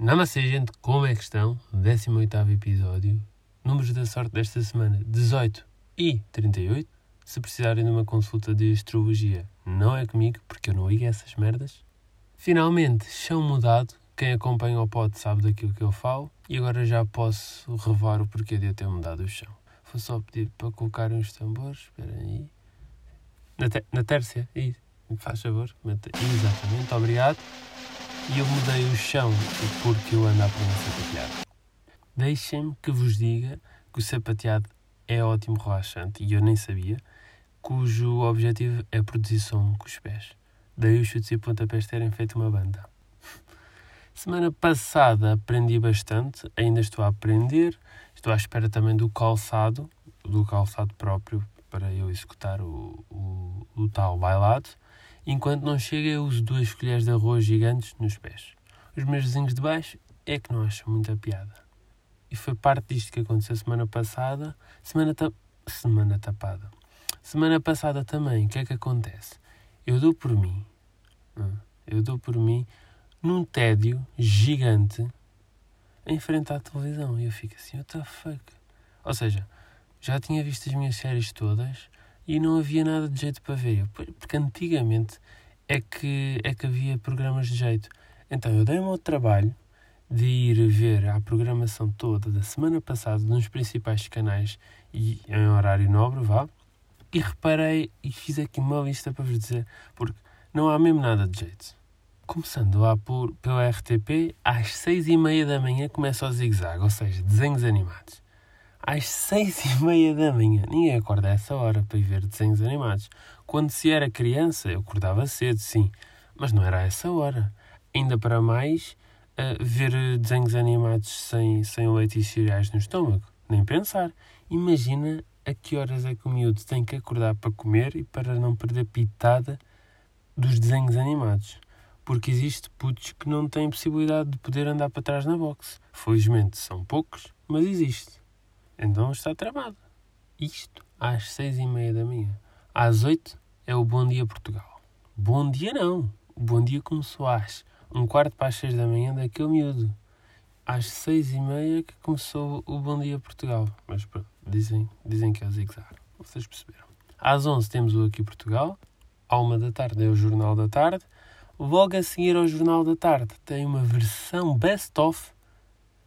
Namastê, gente, como é que estão? 18 episódio. Números da sorte desta semana: 18 e 38. Se precisarem de uma consulta de astrologia, não é comigo, porque eu não ligo essas merdas. Finalmente, chão mudado. Quem acompanha o pod sabe daquilo que eu falo. E agora já posso revelar o porquê de eu ter mudado o chão. Vou só pedir para colocarem os tambores. Espera aí. Na, te na tércia, isso. Faz favor. Exatamente, obrigado. E eu mudei o chão porque eu ando a aprender sapateado. Deixem-me que vos diga que o sapateado é ótimo relaxante e eu nem sabia, cujo objetivo é produzir som com os pés. Daí os chutes e pontapés terem feito uma banda. Semana passada aprendi bastante, ainda estou a aprender, estou à espera também do calçado, do calçado próprio para eu executar o, o, o tal bailado. Enquanto não chega, eu uso duas colheres de arroz gigantes nos pés. Os meus vizinhos de baixo é que não acham muita piada. E foi parte disto que aconteceu semana passada. Semana, ta... semana tapada. Semana passada também, o que é que acontece? Eu dou por mim, hum, eu dou por mim num tédio gigante em frente à televisão. E eu fico assim, what the fuck? Ou seja, já tinha visto as minhas séries todas, e não havia nada de jeito para ver. Porque antigamente é que, é que havia programas de jeito. Então eu dei-me ao trabalho de ir ver a programação toda da semana passada nos principais canais e em horário nobre, vá. E reparei e fiz aqui uma lista para vos dizer, porque não há mesmo nada de jeito. Começando lá por, pelo RTP, às seis e meia da manhã começa o zigue-zague, ou seja, desenhos animados às seis e meia da manhã. Ninguém acorda a essa hora para ir ver desenhos animados. Quando se era criança, eu acordava cedo, sim, mas não era a essa hora. Ainda para mais, uh, ver desenhos animados sem, sem leite e cereais no estômago. Nem pensar. Imagina a que horas é que o miúdo tem que acordar para comer e para não perder pitada dos desenhos animados. Porque existe putos que não têm possibilidade de poder andar para trás na boxe. Felizmente são poucos, mas existe. Então está tramado. Isto às seis e meia da manhã. Às oito é o Bom Dia Portugal. Bom dia não. O Bom Dia começou às um quarto para as seis da manhã daquele miúdo. Às seis e meia que começou o Bom Dia Portugal. Mas pronto, dizem, dizem que é o zig-zag. Vocês perceberam. Às onze temos o Aqui Portugal. À uma da tarde é o Jornal da Tarde. Logo a seguir ao Jornal da Tarde tem uma versão best-of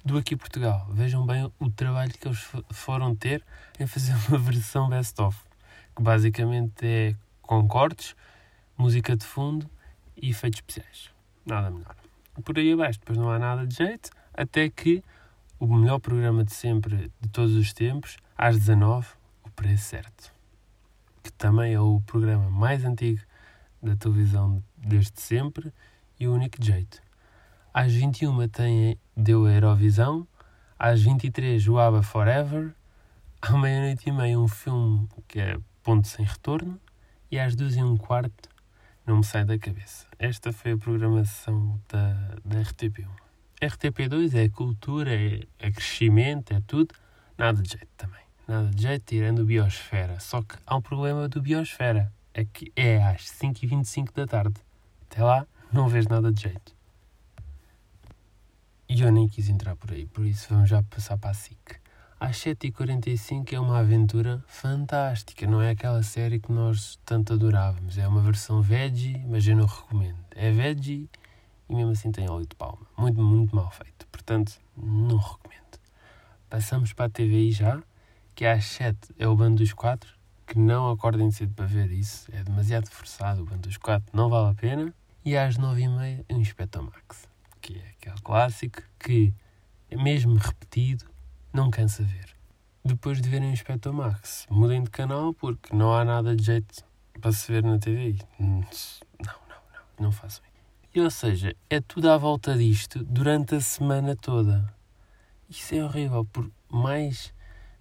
do Aqui Portugal. Vejam bem o trabalho que eles foram ter em fazer uma versão best-of, que basicamente é com cortes, música de fundo e efeitos especiais. Nada melhor. Por aí abaixo, depois não há nada de jeito, até que o melhor programa de sempre, de todos os tempos, às 19 o preço certo. Que também é o programa mais antigo da televisão desde sempre e o único jeito. Às 21 tem Deu a Eurovisão. Às 23 o ABBA Forever. À meia-noite e meia um filme que é Ponto Sem Retorno. E às duas e um quarto não me sai da cabeça. Esta foi a programação da, da RTP1. RTP2 é cultura, é, é crescimento, é tudo. Nada de jeito também. Nada de jeito, tirando Biosfera. Só que há um problema do Biosfera. É que é às 5h25 da tarde. Até lá, não vês nada de jeito. E eu nem quis entrar por aí, por isso vamos já passar para a SIC. Às 7h45 é uma aventura fantástica, não é aquela série que nós tanto adorávamos. É uma versão veggie, mas eu não recomendo. É veggie e mesmo assim tem óleo de palma. Muito, muito mal feito. Portanto, não recomendo. Passamos para a TVI já, que às 7 é o Bando dos Quatro, que não acordem cedo para ver isso. É demasiado forçado o Bando dos Quatro, não vale a pena. E às 9h30 é o Inspector aquele clássico que, mesmo repetido, não cansa ver. Depois de verem o Inspector Max, mudem de canal porque não há nada de jeito para se ver na TV. Não, não, não, não façam isso. E, ou seja, é tudo à volta disto durante a semana toda. Isso é horrível, por mais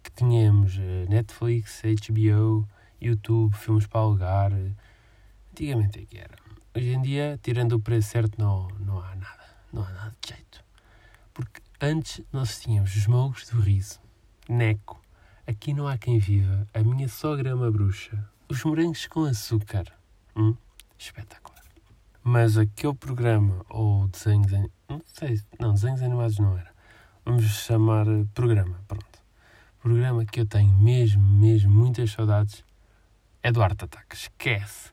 que tenhamos eh, Netflix, HBO, YouTube, filmes para alugar, antigamente é que era. Hoje em dia, tirando o preço certo, não, não há nada não há nada de jeito. Porque antes nós tínhamos os mogos do riso, Neco, aqui não há quem viva, a minha sogra é uma bruxa, os morangos com açúcar. Hum? Espetacular. Mas aquele programa, ou desenhos, Não sei. Não, desenhos animados não era. Vamos chamar eh, programa. Pronto. Programa que eu tenho mesmo, mesmo muitas saudades é do Art Attack. Esquece.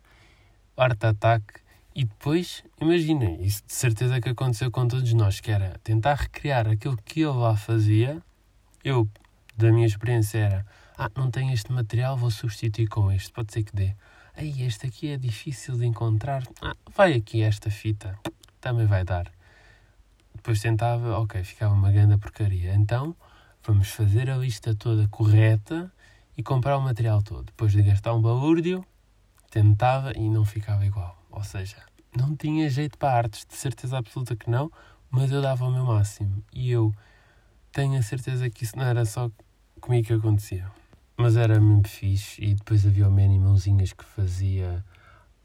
Art Attack. E depois, imaginem, isso de certeza que aconteceu com todos nós, que era tentar recriar aquilo que ele lá fazia. Eu, da minha experiência, era ah, não tenho este material, vou substituir com este, pode ser que dê. Aí, este aqui é difícil de encontrar. Ah, vai aqui esta fita, também vai dar. Depois tentava, ok, ficava uma grande porcaria. Então, vamos fazer a lista toda correta e comprar o material todo. Depois de gastar um balúrdio, tentava e não ficava igual. Ou seja, não tinha jeito para artes, de certeza absoluta que não, mas eu dava o meu máximo. E eu tenho a certeza que isso não era só comigo que acontecia. Mas era mesmo fixe. E depois havia o Manny Mãozinhas que fazia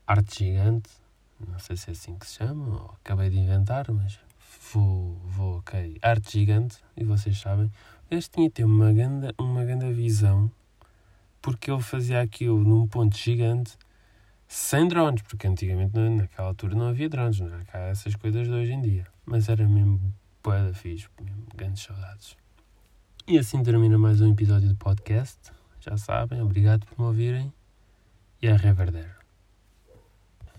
arte gigante. Não sei se é assim que se chama, acabei de inventar, mas vou, vou, ok. Arte gigante, e vocês sabem. Este tinha ter uma grande, uma grande visão, porque ele fazia aquilo num ponto gigante, sem drones, porque antigamente naquela altura não havia drones, não é? Cá essas coisas de hoje em dia. Mas era mesmo boa fixe, mesmo grandes saudades. E assim termina mais um episódio do podcast. Já sabem, obrigado por me ouvirem e a reverder.